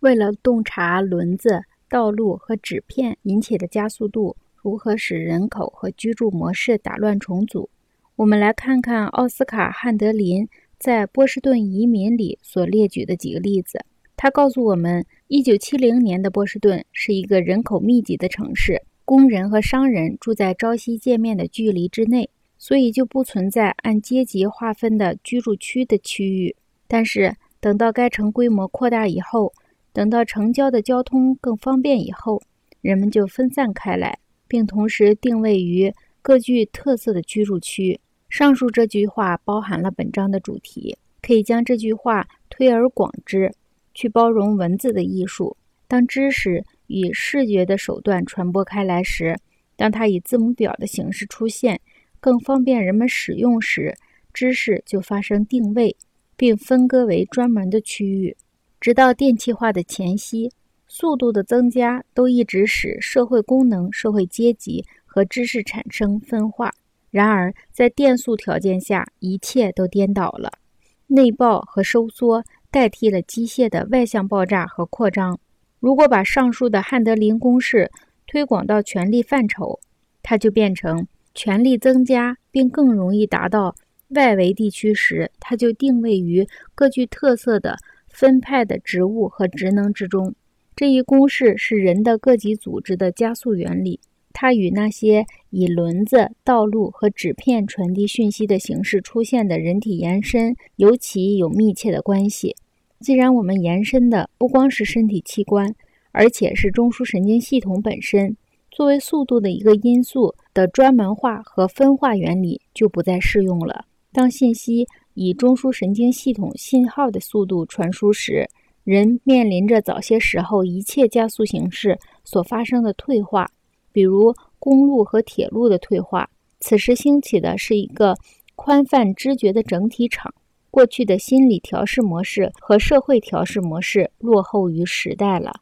为了洞察轮子、道路和纸片引起的加速度如何使人口和居住模式打乱重组，我们来看看奥斯卡·汉德林在《波士顿移民》里所列举的几个例子。他告诉我们，1970年的波士顿是一个人口密集的城市，工人和商人住在朝夕见面的距离之内，所以就不存在按阶级划分的居住区的区域。但是，等到该城规模扩大以后，等到城郊的交通更方便以后，人们就分散开来，并同时定位于各具特色的居住区。上述这句话包含了本章的主题，可以将这句话推而广之。去包容文字的艺术。当知识以视觉的手段传播开来时，当它以字母表的形式出现，更方便人们使用时，知识就发生定位，并分割为专门的区域。直到电气化的前夕，速度的增加都一直使社会功能、社会阶级和知识产生分化。然而，在电速条件下，一切都颠倒了，内爆和收缩。代替了机械的外向爆炸和扩张。如果把上述的汉德林公式推广到权力范畴，它就变成权力增加并更容易达到外围地区时，它就定位于各具特色的分派的职务和职能之中。这一公式是人的各级组织的加速原理。它与那些以轮子、道路和纸片传递讯息的形式出现的人体延伸尤其有密切的关系。既然我们延伸的不光是身体器官，而且是中枢神经系统本身，作为速度的一个因素的专门化和分化原理就不再适用了。当信息以中枢神经系统信号的速度传输时，人面临着早些时候一切加速形式所发生的退化。比如公路和铁路的退化，此时兴起的是一个宽泛知觉的整体场。过去的心理调试模式和社会调试模式落后于时代了。